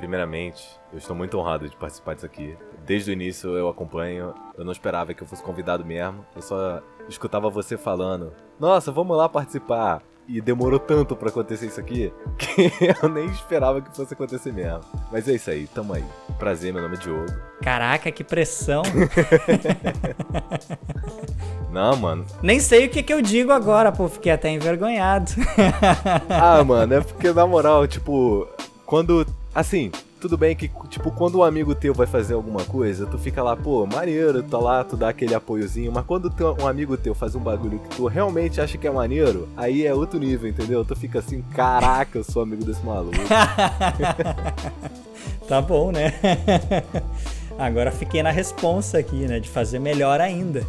Primeiramente, eu estou muito honrado de participar disso aqui. Desde o início eu acompanho, eu não esperava que eu fosse convidado mesmo. Eu só escutava você falando: Nossa, vamos lá participar. E demorou tanto para acontecer isso aqui que eu nem esperava que fosse acontecer mesmo. Mas é isso aí, tamo aí. Prazer, meu nome é Diogo. Caraca, que pressão. Não, mano. Nem sei o que, que eu digo agora, pô, fiquei até envergonhado. ah, mano, é porque na moral, tipo, quando. Assim, tudo bem que, tipo, quando um amigo teu vai fazer alguma coisa, tu fica lá, pô, maneiro, tá lá, tu dá aquele apoiozinho, mas quando teu, um amigo teu faz um bagulho que tu realmente acha que é maneiro, aí é outro nível, entendeu? Tu fica assim, caraca, eu sou amigo desse maluco. tá bom, né? Agora fiquei na responsa aqui, né, de fazer melhor ainda.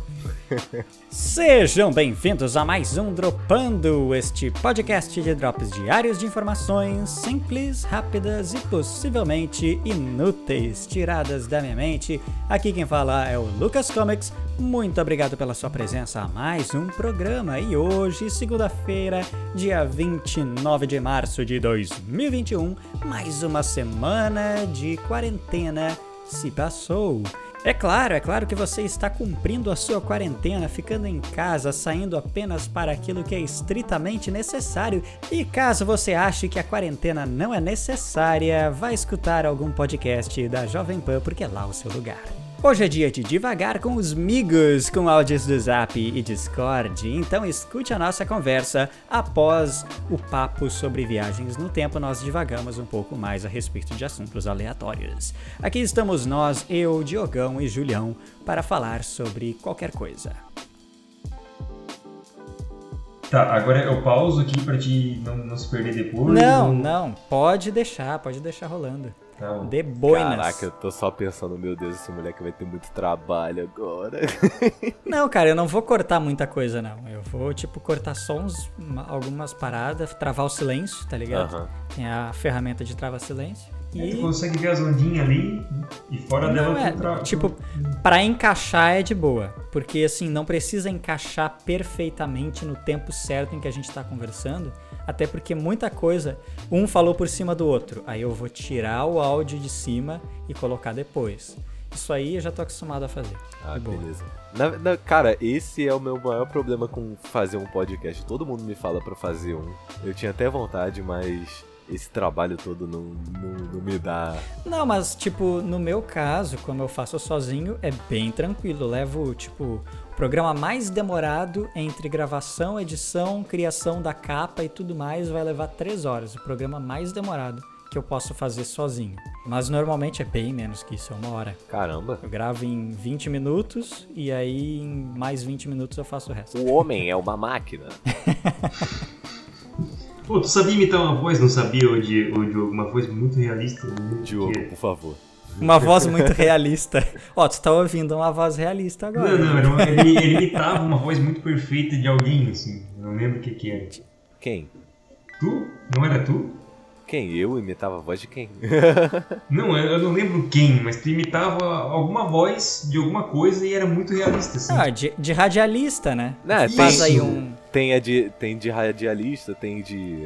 Sejam bem-vindos a mais um Dropando, este podcast de drops diários de informações simples, rápidas e possivelmente inúteis, tiradas da minha mente. Aqui quem fala é o Lucas Comics. Muito obrigado pela sua presença a mais um programa. E hoje, segunda-feira, dia 29 de março de 2021, mais uma semana de quarentena se passou. É claro, é claro que você está cumprindo a sua quarentena, ficando em casa, saindo apenas para aquilo que é estritamente necessário. E caso você ache que a quarentena não é necessária, vá escutar algum podcast da Jovem Pan, porque é lá o seu lugar. Hoje é dia de devagar com os migos com áudios do Zap e Discord, então escute a nossa conversa após o papo sobre viagens no tempo. Nós divagamos um pouco mais a respeito de assuntos aleatórios. Aqui estamos nós, eu, Diogão e Julião, para falar sobre qualquer coisa. Tá, agora eu pauso aqui para te não, não se perder depois. Não, ou... não, pode deixar, pode deixar rolando. Não. De boinas. Caraca, eu tô só pensando, meu Deus, esse moleque vai ter muito trabalho agora. Não, cara, eu não vou cortar muita coisa, não. Eu vou, tipo, cortar sons, algumas paradas, travar o silêncio, tá ligado? Uhum. Tem a ferramenta de trava silêncio. E... Tu consegue ver as ondinhas ali e fora não dela é, tra... Tipo, para encaixar é de boa. Porque assim, não precisa encaixar perfeitamente no tempo certo em que a gente tá conversando. Até porque muita coisa, um falou por cima do outro. Aí eu vou tirar o áudio de cima e colocar depois. Isso aí eu já tô acostumado a fazer. Ah, beleza. Na, na, cara, esse é o meu maior problema com fazer um podcast. Todo mundo me fala para fazer um. Eu tinha até vontade, mas esse trabalho todo não, não, não, me dá. Não, mas, tipo, no meu caso, como eu faço sozinho, é bem tranquilo. Eu levo, tipo, o programa mais demorado entre gravação, edição, criação da capa e tudo mais vai levar três horas. O programa mais demorado que eu posso fazer sozinho. Mas normalmente é bem menos que isso, é uma hora. Caramba. Eu gravo em 20 minutos e aí em mais 20 minutos eu faço o resto. O homem é uma máquina. Pô, tu sabia imitar uma voz, não sabia, o Diogo? Uma voz muito realista. Muito Diogo, que... por favor. Uma voz muito realista. Ó, tu tá ouvindo uma voz realista agora. Não, não, ele, ele imitava uma voz muito perfeita de alguém, assim. Eu não lembro o que que era. Quem? Tu? Não era tu? Quem? Eu imitava a voz de quem? não, eu não lembro quem, mas tu imitava alguma voz de alguma coisa e era muito realista, assim. Ah, de, de radialista, né? Não, Faz aí um... Tem, a de, tem de radialista, tem de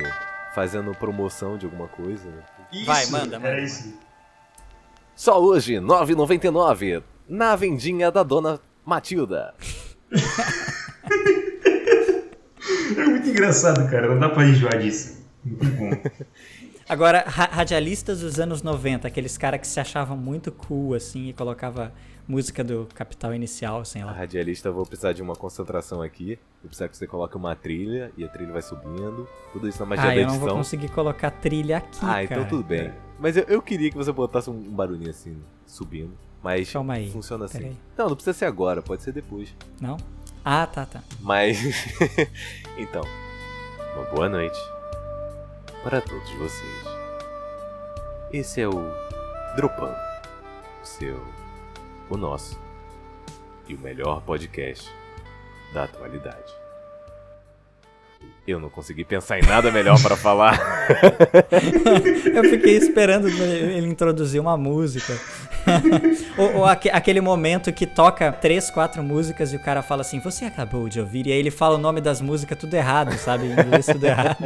fazendo promoção de alguma coisa. Isso, Vai, manda, manda. isso. Só hoje, 9,99 na vendinha da dona Matilda. é muito engraçado, cara. Não dá pra enjoar disso. Muito bom. Agora, ra radialistas dos anos 90, aqueles caras que se achavam muito cool, assim, e colocava música do Capital Inicial, assim, lá. A radialista, eu vou precisar de uma concentração aqui. Vou precisar que você coloque uma trilha, e a trilha vai subindo. Tudo isso na magia ah, da edição. eu não vou conseguir colocar trilha aqui, Ah, então cara. então tudo bem. Mas eu, eu, queria que você botasse um barulhinho assim, subindo. Mas Calma aí. funciona assim. Não, não precisa ser agora, pode ser depois. Não? Ah, tá, tá. Mas. então, uma boa noite para todos vocês. Esse é o Dropan, o seu, o nosso e o melhor podcast da atualidade. Eu não consegui pensar em nada melhor para falar. Eu fiquei esperando ele introduzir uma música. ou, ou aque- aquele momento que toca três, quatro músicas e o cara fala assim, você acabou de ouvir, e aí ele fala o nome das músicas tudo errado, sabe? Em inglês tudo errado.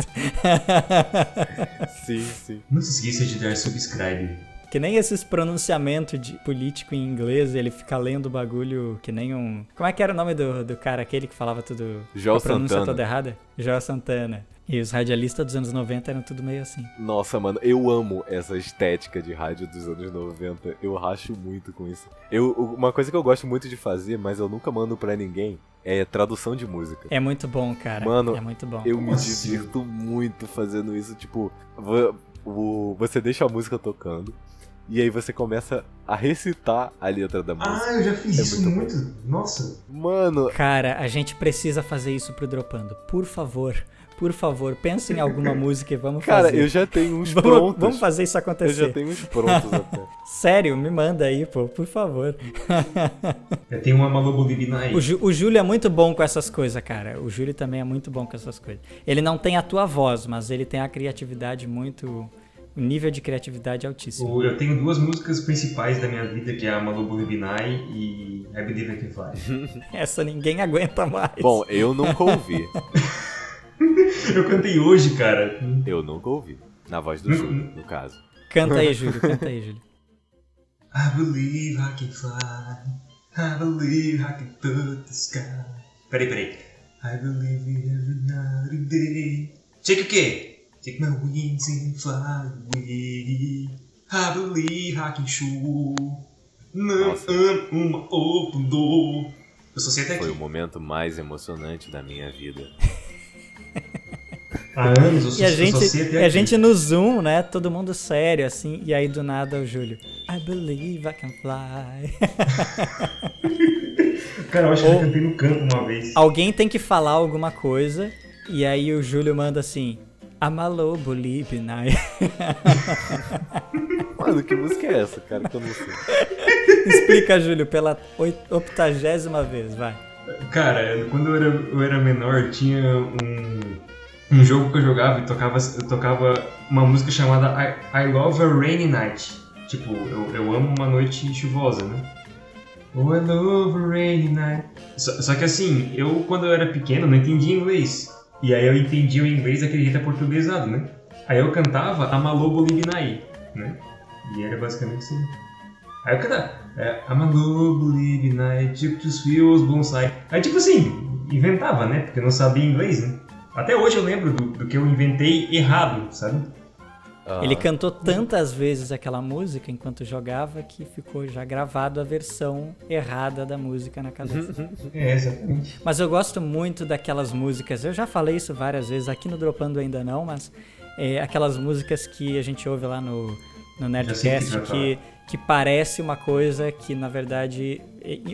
Sim, sim. Não se esqueça de dar subscribe. Que nem esses pronunciamentos de político em inglês, ele fica lendo o bagulho que nem um. Como é que era o nome do, do cara aquele que falava tudo. Joel a pronúncia Santana. toda errada? Joel Santana. E os radialistas dos anos 90 eram tudo meio assim. Nossa, mano, eu amo essa estética de rádio dos anos 90. Eu racho muito com isso. Eu, uma coisa que eu gosto muito de fazer, mas eu nunca mando pra ninguém, é tradução de música. É muito bom, cara. Mano, é muito bom. Eu me Nossa. divirto muito fazendo isso. Tipo, você deixa a música tocando e aí você começa a recitar a letra da música. Ah, eu já fiz É isso muito muito. Nossa. Mano, Cara, a gente precisa fazer isso pro Dropando. Por favor, por favor, pense em alguma música e vamos cara, fazer. eu já tenho uns vamos, prontos. vamos fazer isso eu acontecer. já tenho uns prontos até. Sério, me manda aí, pô, por favor. Eu tenho uma Malobo Libina aí. O, Ju- o Júlio é muito bom com essas coisas, cara. O Júlio também é muito bom com essas coisas. Ele não tem a tua voz, mas ele tem a criatividade muito. O nível de criatividade altíssimo. Eu tenho duas músicas principais da minha vida, que é a Malobo Libinai e I Believe I Can Fly. Essa ninguém aguenta mais. Bom, eu nunca ouvi. Eu cantei hoje, cara. Eu nunca ouvi. Na voz do Júlio, no caso. Canta aí, Júlio, canta aí, Júlio. I believe I can fly. I believe I can touch the sky. Peraí, peraí. I believe it every night and day. Take o quê? Take my wings and fly away. I believe I can show. Não Nossa. amo uma open door. Eu só sei até Foi o aqui. momento mais emocionante da minha vida. Há anos só, E a gente, até e a gente no Zoom, né? Todo mundo sério, assim. E aí do nada o Júlio. I believe I can fly. Cara, eu acho que eu Ou- já cantei no campo uma vez. Alguém tem que falar alguma coisa. E aí o Júlio manda assim. Amalobo Libnai. Mano, que música é essa, cara? Que eu não sei. Explica, Júlio, pela oit- octagésima vez, vai. Cara, quando eu era, eu era menor, tinha um, um jogo que eu jogava e tocava, tocava uma música chamada I, I Love a Rainy Night. Tipo, eu, eu amo uma noite chuvosa, né? Oh, I love a rainy night. Só, só que assim, eu quando eu era pequeno não entendia inglês. E aí eu entendia o inglês daquele jeito aportuguesado, né? Aí eu cantava Amalobo Libinai, né? E era basicamente assim. Aí eu cantava é, Amalobo Libinai, tipo os fios bonsai. Aí tipo assim, inventava, né? Porque eu não sabia inglês, né? Até hoje eu lembro do, do que eu inventei errado, sabe? Ah, Ele cantou tantas vezes aquela música enquanto jogava que ficou já gravado a versão errada da música na cabeça. É, exatamente. Mas eu gosto muito daquelas músicas. Eu já falei isso várias vezes, aqui no Dropando ainda não, mas é, aquelas músicas que a gente ouve lá no, no Nerdcast que que, parece uma coisa que na verdade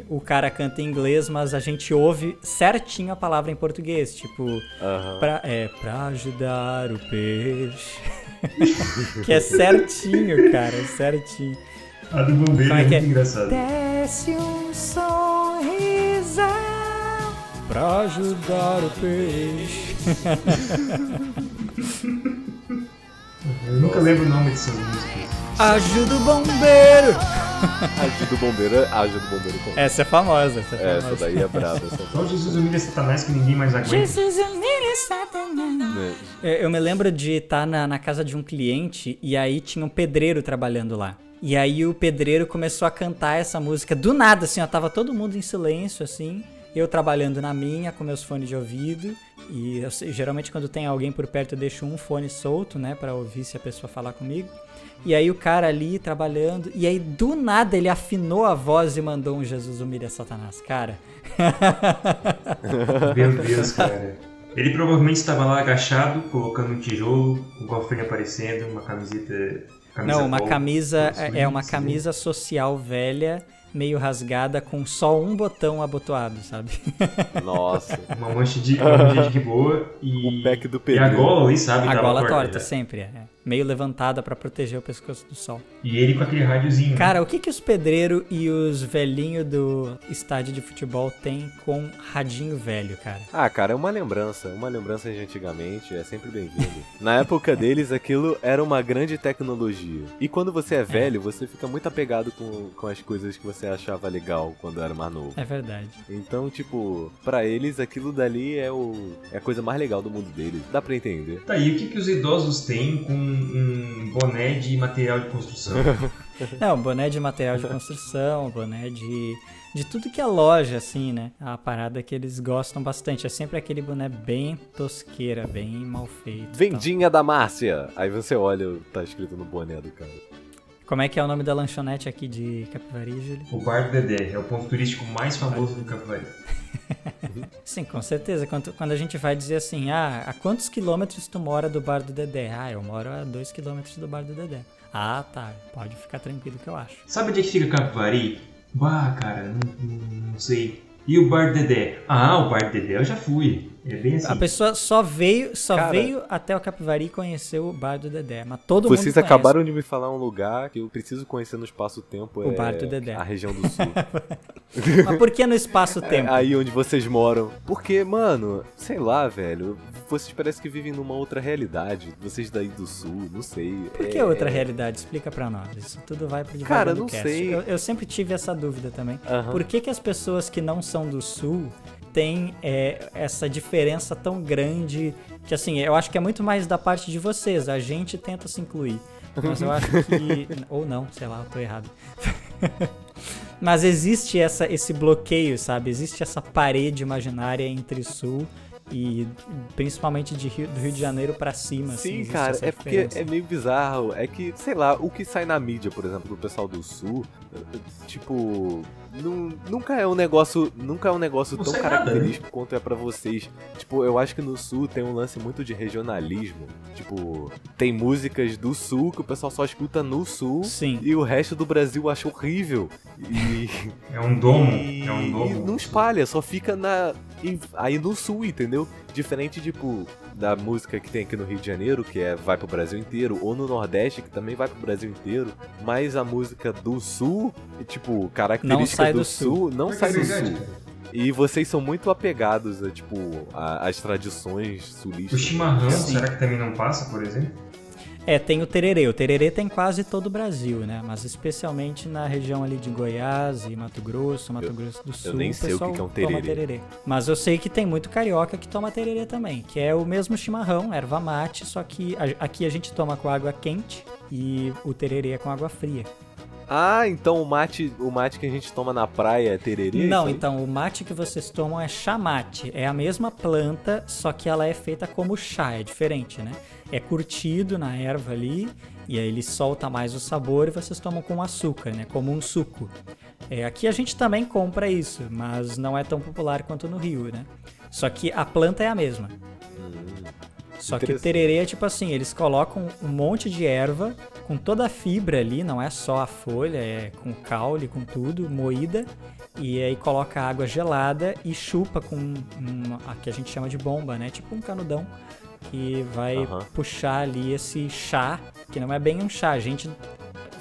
o cara canta em inglês, mas a gente ouve certinho a palavra em português. Tipo, aham. pra, é, pra ajudar o peixe. que é certinho, cara, é certinho. A do bombeiro Como é, é que muito é? engraçado. Desce um sorrisão pra ajudar o peixe. Eu nunca lembro o nome dessas músicas. Ajuda o bombeiro. Ajuda do bombeiro, ajuda do bombeiro. Essa é famosa, essa é É, famosa. essa daí é braba. Essa Só Jesus humilha Satanás que ninguém mais aguenta. Jesus humilha Satanás. É. Eu eu me lembro de estar na, na casa de um cliente e aí tinha um pedreiro trabalhando lá. E aí o pedreiro começou a cantar essa música do nada, assim, ó, tava todo mundo em silêncio, assim, eu trabalhando na minha com meus fones de ouvido. E eu geralmente quando tem alguém por perto eu deixo um fone solto, né, Pra ouvir se a pessoa falar comigo. E aí o cara ali trabalhando, e aí do nada ele afinou a voz e mandou um Jesus humilha Satanás, cara. Meu Deus, cara. Ele provavelmente estava lá agachado, colocando um tijolo, um cofrinho aparecendo, uma camiseta. camisa Não, uma polo, camisa com é uma swing, camisa social velha, meio rasgada, com só um botão abotoado, sabe? Nossa. Uma mancha de, uma mancha de boa e. O pack do E a gola ali, sabe? A gola torta sempre é. Meio levantada para proteger o pescoço do sol. E ele com aquele rádiozinho. né? Cara, o que que os pedreiros e os velhinhos do estádio de futebol têm com radinho velho, cara? Ah, cara, é uma lembrança. Uma lembrança de antigamente, é sempre bem-vindo. Na época deles, aquilo era uma grande tecnologia. E quando você é velho, você fica muito apegado com, com as coisas que você achava legal quando era mais novo. É verdade. Então, tipo, pra eles aquilo dali é, o, é a coisa mais legal do mundo deles. Dá pra entender. Tá, e o que, que os idosos têm com um boné de material de construção? Não, boné de material de construção, boné de. De tudo que é loja, assim, né? A parada que eles gostam bastante. É sempre aquele boné bem tosqueira, bem mal feito. e tal. Vendinha da Márcia! Aí você olha, tá escrito no boné do cara. Como é que é o nome da lanchonete aqui de Capivari, Júlio? o Bar do Dedé é o ponto turístico mais famoso do Capivari. Sim, com certeza. Quando, quando a gente vai dizer assim, ah, a quantos quilômetros tu mora do bar do Dedé? Ah, eu moro a dois quilômetros do bar do Dedé. Ah, tá. Pode ficar tranquilo que eu acho. Sabe onde é que fica Capivari? Bah, cara, não, não- não sei. E o Bar do Dedé? Ah, o Bar do Dedé eu já fui. É bem assim. A pessoa só veio, só Cara- veio até o Capivari e conheceu o bar do Dedé, mas todo mundo Vocês acabaram de me falar um lugar que eu preciso conhecer no espaço-tempo. O é Bar do Dedé. A região do sul. Mas por que no espaço-tempo? É aí onde vocês moram. Porque, mano, sei lá, velho. Vocês parecem que vivem numa outra realidade. Vocês daí do sul, não sei. Por que É- outra realidade? Explica pra nós. Isso tudo vai pro Cara, não Cast. sei. Eu, eu sempre tive essa dúvida também. Aham. Por que, que as pessoas que não são do sul têm é, essa diferença tão grande? Que assim, eu acho que é muito mais da parte de vocês. A gente tenta se incluir. Mas eu acho que. Ou não, sei lá, eu tô errado. Mas existe essa, esse bloqueio, sabe? Existe essa parede imaginária entre sul e principalmente de Rio- do Rio de Janeiro pra cima. assim, Sim, existe cara, é porque é meio bizarro. É que, sei lá, o que sai na mídia, por exemplo, do pessoal do sul, tipo, nu- nunca é um negócio, nunca é um negócio Não tão sai nada, característico quanto é pra vocês. Tipo, eu acho que no sul tem um lance muito de regionalismo. Tipo, tem músicas do sul que o pessoal só escuta no sul Sim. e o resto do Brasil acha horrível. E É um domo. e, É um e domo. não espalha, só fica na aí no sul, entendeu? Diferente, tipo, da música que tem aqui no Rio de Janeiro, que é vai pro Brasil inteiro, ou no Nordeste, que também vai pro Brasil inteiro, mas a música do sul, e, tipo, característica sai do, do sul, não sai é do verdade, sul. E vocês são muito apegados a, tipo, a- às tradições O sulistas. chimarrão, Sim. será que também não passa, por exemplo? É, tem o tererê. O tererê tem quase todo o Brasil, né? Mas especialmente na região ali de Goiás e Mato Grosso, Mato Eu- Grosso do Sul, nem o sei o que que é um toma tererê. tererê. Mas eu sei que tem muito carioca que toma tererê também, que é o mesmo chimarrão, erva mate, só que aqui a gente toma com água quente e o tererê é com água fria. Ah, então o mate, o mate que a gente toma na praia é tererê? Não, então o mate que vocês tomam é chamate. É a mesma planta, só que ela é feita como chá, é diferente, né? É curtido na erva ali, e aí ele solta mais o sabor e vocês tomam com açúcar, né? Como um suco. É, aqui a gente também compra isso, mas não é tão popular quanto no Rio, né? Só que a planta é a mesma. Só que o tererê é tipo assim, eles colocam um monte de erva com toda a fibra ali, não é só a folha, é com caule, com tudo, moída, e aí coloca água gelada e chupa com uma, a que a gente chama de bomba, né? Tipo um canudão que vai Aham. puxar ali esse chá, que não é bem um chá, a gente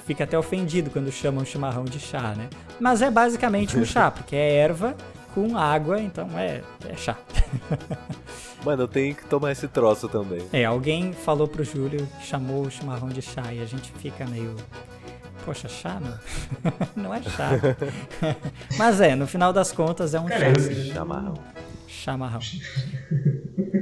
fica até ofendido quando chamam chimarrão de chá, né? Mas é basicamente um chá, porque é erva com água, então é, é chá. Mano, eu tenho que tomar esse troço também. É, alguém falou pro Júlio, chamou o chimarrão de chá e a gente fica meio. Poxa, chá, não? não é chá. Mas é, no final das contas é um Cara, chá. Chamarrão. Chamarrão.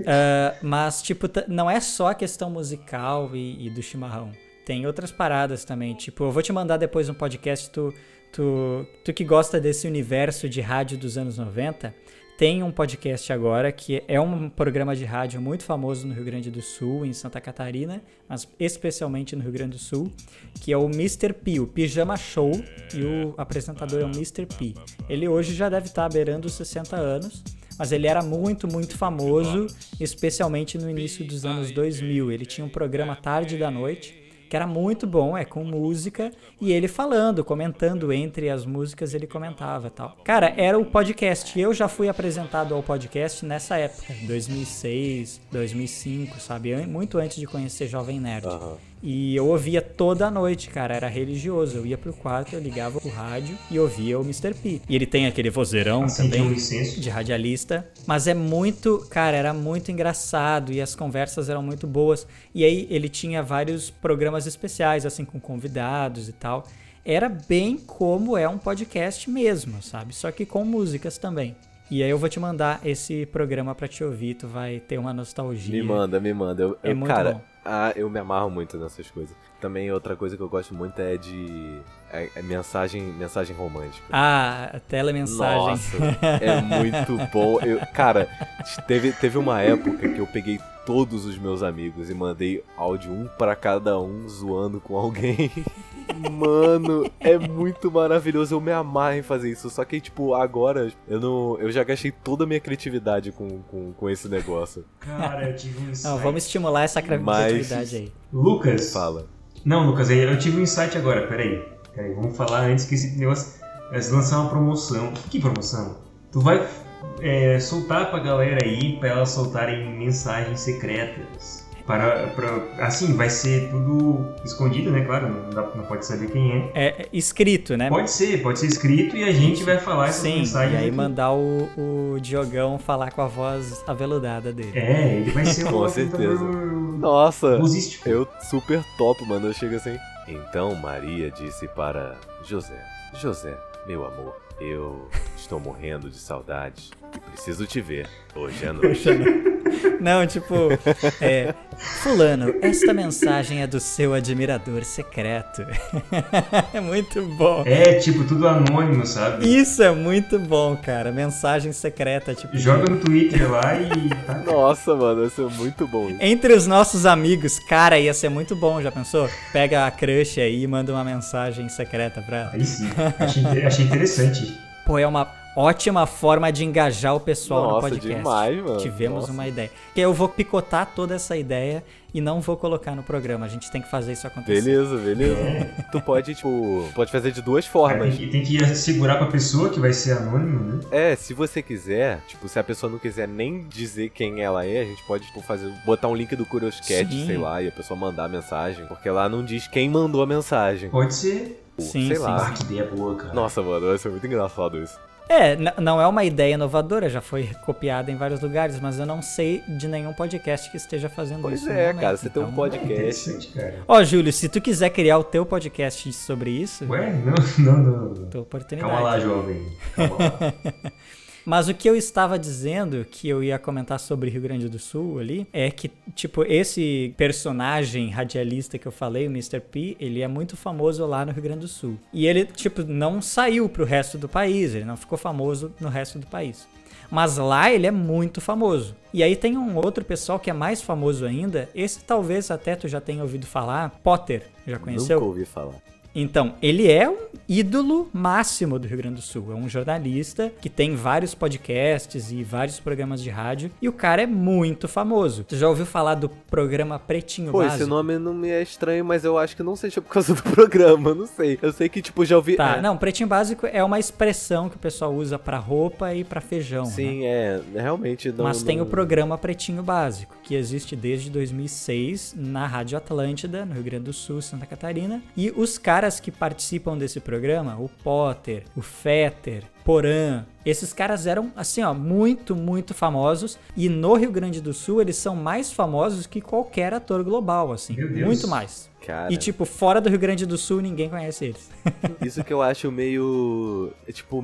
Ah, mas, tipo, não é só a questão musical e, e do chimarrão. Tem outras paradas também. Tipo, eu vou te mandar depois um podcast, tu, tu, tu que gosta desse universo de rádio dos anos 90. Tem um podcast agora que é um programa de rádio muito famoso no Rio Grande do Sul, em Santa Catarina, mas especialmente no Rio Grande do Sul, que é o Mr. P, o Pijama Show, e o apresentador é o Mr. P. Ele hoje já deve estar beirando os 60 anos, mas ele era muito, muito famoso, especialmente no início dos anos 2000. Ele tinha um programa tarde da noite, que era muito bom, é com música, e ele falando, comentando entre as músicas, ele comentava tal. Cara, era o podcast. Eu já fui apresentado ao podcast nessa época, 2006, 2005, sabe? Muito antes de conhecer Jovem Nerd. Aham. E eu ouvia toda a noite, cara, era religioso. Eu ia pro quarto, eu ligava o rádio e ouvia o Mr. P. E ele tem aquele vozeirão Assim, também de radialista, mas é muito, cara, era muito engraçado e as conversas eram muito boas. E aí ele tinha vários programas especiais, assim, com convidados e tal. Era bem como é um podcast mesmo, sabe? Só que com músicas também. E aí eu vou te mandar esse programa pra te ouvir, tu vai ter uma nostalgia. Me manda, me manda. Eu, É eu- muito cara, bom. Ah, eu me amarro muito nessas coisas. Também outra coisa que eu gosto muito é de é, é mensagem, mensagem romântica. Ah, telemensagem. Nossa, é muito bom. Eu, cara, teve, teve uma época que eu peguei todos os meus amigos e mandei áudio um pra cada um zoando com alguém. Mano, é muito maravilhoso. Eu me amarro em fazer isso. Só que, tipo, agora eu não. Eu já gastei toda a minha criatividade com, com, com esse negócio. Cara, eu tive um insight. Não, vamos estimular essa cra- Mas- criatividade aí. Lucas. Fala. Não, Lucas, aí eu tive um insight agora, peraí. Peraí, vamos falar antes que esse negócio. Eles lançar uma promoção. Que promoção? Tu vai é, soltar pra galera aí pra elas soltarem mensagens secretas. Para, para, assim, vai ser tudo escondido, né? Claro, não, dá- não pode saber quem é. É é escrito, né? Pode ser, pode ser escrito e a gente vai falar essas Sim, mensagens. e aí aqui. mandar o, o Diogão falar com a voz aveludada dele. É, ele vai ser um Com certeza. Nossa, eu super top, mano. Eu chego assim. Então Maria disse para José: José, meu amor, eu estou morrendo de saudade e preciso te ver hoje à noite. Não, tipo, é. Fulano, esta mensagem é do seu admirador secreto. é muito bom. É, tipo, tudo anônimo, sabe? Isso é muito bom, cara. Mensagem secreta, tipo. Joga no Twitter lá e tá. Nossa, mano, isso é muito bom. Entre os nossos amigos, cara, ia ser muito bom, já pensou? Pega a crush aí e manda uma mensagem secreta pra ela. Aí sim, achei, achei interessante. Pô, é uma ótima forma de engajar o pessoal no Nossa, podcast. demais, mano. Tivemos Nossa. uma ideia. Que eu vou picotar toda essa ideia e não vou colocar no programa. A gente tem que fazer isso acontecer. Beleza, beleza. Tu pode, tipo, pode fazer de duas formas. Tem que, tem que segurar pra pessoa que vai ser anônimo, né? É, se você quiser, tipo, se a pessoa não quiser nem dizer quem ela é, a gente pode, tipo, fazer, botar um link do Curioscat, Sim. sei lá, e a pessoa mandar a mensagem, porque lá não diz quem mandou a mensagem. Pode ser. Sim, sei sim, lá. Ah, que ideia boa, cara. Nossa, mano, vai ser muito engraçado isso. É, não é uma ideia inovadora, já foi copiada em vários lugares, mas eu não sei de nenhum podcast que esteja fazendo Pois isso. no é, momento, cara, você tem um então- podcast. Cara. Ó, Júlio, se tu quiser criar o teu podcast sobre isso, Ué, não, não, não. não. tua oportunidade. Calma lá, jovem. Calma lá. Mas o que eu estava dizendo, que eu ia comentar sobre Rio Grande do Sul ali, é que, tipo, esse personagem radialista que eu falei, o Mr. P, ele é muito famoso lá no Rio Grande do Sul. E ele, tipo, não saiu pro resto do país, ele não ficou famoso no resto do país. Mas lá ele é muito famoso. E aí tem um outro pessoal que é mais famoso ainda, esse talvez até tu já tenha ouvido falar, Potter. Já conheceu? Nunca ouvi falar. Então, ele é um ídolo máximo do Rio Grande do Sul. É um jornalista que tem vários podcasts e vários programas de rádio. E o cara é muito famoso. Tu já ouviu falar do programa Pretinho Pô, Básico? esse nome não me é estranho, mas eu acho que não seja por causa do programa, não sei. Eu sei que, tipo, já ouvi... Tá, é, não, Pretinho Básico é uma expressão que o pessoal usa pra roupa e pra feijão. né? Sim, é, realmente não... Mas tem não- o programa Pretinho Básico, que existe desde 2006 na Rádio Atlântida, no Rio Grande do Sul, Santa Catarina. E os caras que participam desse programa, o Potter, o Fetter, Porã, esses caras eram, assim, ó, muito, muito famosos. E no Rio Grande do Sul, eles são mais famosos que qualquer ator global, assim. Meu Deus. Muito mais. Cara, E, tipo, fora do Rio Grande do Sul, ninguém conhece eles. isso que eu acho meio... é, Tipo...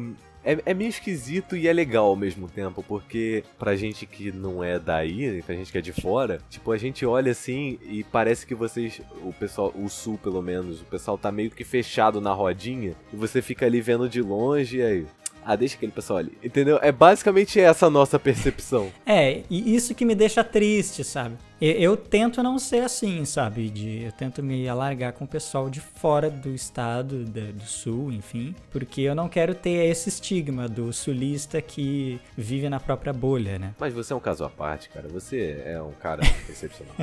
É, é meio esquisito e é legal ao mesmo tempo, porque pra gente que não é daí, pra gente que é de fora, tipo, a gente olha assim e parece que vocês, o pessoal, o sul pelo menos, o pessoal tá meio que fechado na rodinha e você fica ali vendo de longe e aí. Ah, deixa aquele pessoal ali. Entendeu? É basicamente essa a nossa percepção. É, e isso que me deixa triste, sabe? Eu, eu tento não ser assim, sabe? De, eu tento me alargar com o pessoal de fora do estado, da- do sul, enfim. Porque eu não quero ter esse estigma do sulista que vive na própria bolha, né? Mas você é um caso à parte, cara. Você é um cara excepcional.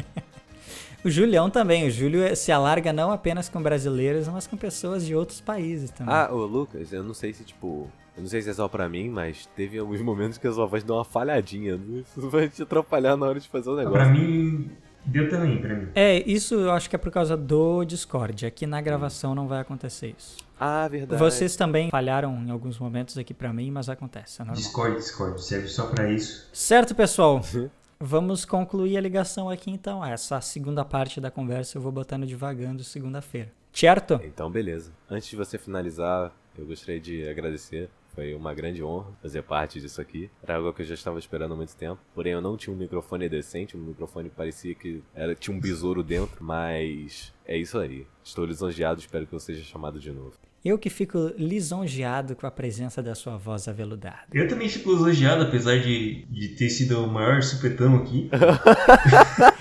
O Julião também. O Júlio se alarga não apenas com brasileiros, mas com pessoas de outros países também. ah, ô Lucas, eu não sei se, tipo. Eu não sei se é só pra mim, mas teve alguns momentos que a sua voz deu uma falhadinha. Isso vai te atrapalhar na hora de fazer o Pra negócio. mim, Deu também pra mim. É, isso eu acho que é por causa do Discord. Aqui na gravação não vai acontecer isso. Ah, verdade. Vocês também falharam em alguns momentos aqui pra mim, mas acontece, é normal. Discord, Discord, serve só pra isso. Certo, pessoal? Vamos concluir a ligação aqui então. Essa segunda parte da conversa eu vou botando devagando segunda-feira. Certo? Então, beleza. Antes de você finalizar, eu gostaria de agradecer. Foi uma grande honra fazer parte disso aqui. Era algo que eu já estava esperando há muito tempo. Porém, eu não tinha um microfone decente. O microfone parecia que era, tinha um besouro dentro. Mas é isso aí. Estou lisonjeado. Espero que eu seja chamado de novo. Eu que fico lisonjeado com a presença da sua voz aveludada. Eu também fico elogiado, apesar de, de ter sido o maior supetão aqui.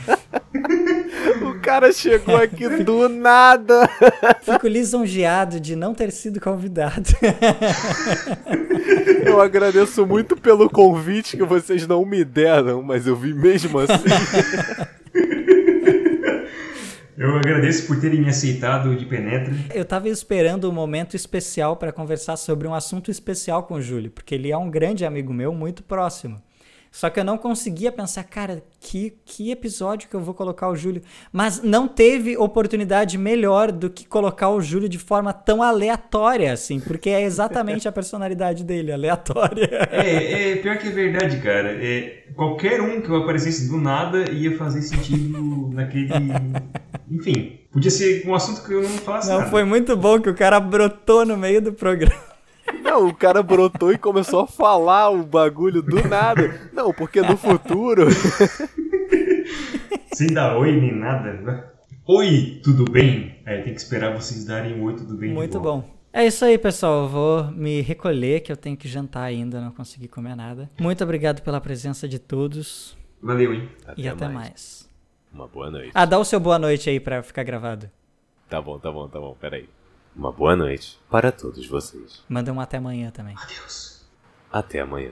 O cara chegou aqui do nada. Fico lisonjeado de não ter sido convidado. Eu agradeço muito pelo convite que vocês não me deram, mas eu vim mesmo assim. Eu agradeço por terem me aceitado de penetra. Eu tava esperando um momento especial para conversar sobre um assunto especial com o Júlio, porque ele é um grande amigo meu, muito próximo. Só que eu não conseguia pensar, cara, que, que episódio que eu vou colocar o Júlio. Mas não teve oportunidade melhor do que colocar o Júlio de forma tão aleatória, assim, porque é exatamente a personalidade dele, aleatória. É, é pior que é verdade, cara. É, qualquer um que eu aparecesse do nada ia fazer sentido naquele. Enfim, podia ser um assunto que eu não falasse Não, nada. foi muito bom que o cara brotou no meio do programa. Não, o cara brotou e começou a falar o bagulho do nada. Não, porque no futuro. Sem dar oi nem nada. né? Oi, tudo bem? Aí tem que esperar vocês darem um oi, tudo bem. de Muito bom. É isso aí, pessoal. Eu vou me recolher, que eu tenho que jantar ainda, não consegui comer nada. Muito obrigado pela presença de todos Valeu, hein? e até mais. Uma boa noite. Ah, dá o seu boa noite aí pra ficar gravado. Tá bom, tá bom, tá bom. Peraí. Uma boa noite para todos vocês. Manda um até amanhã também. Adeus. Até amanhã.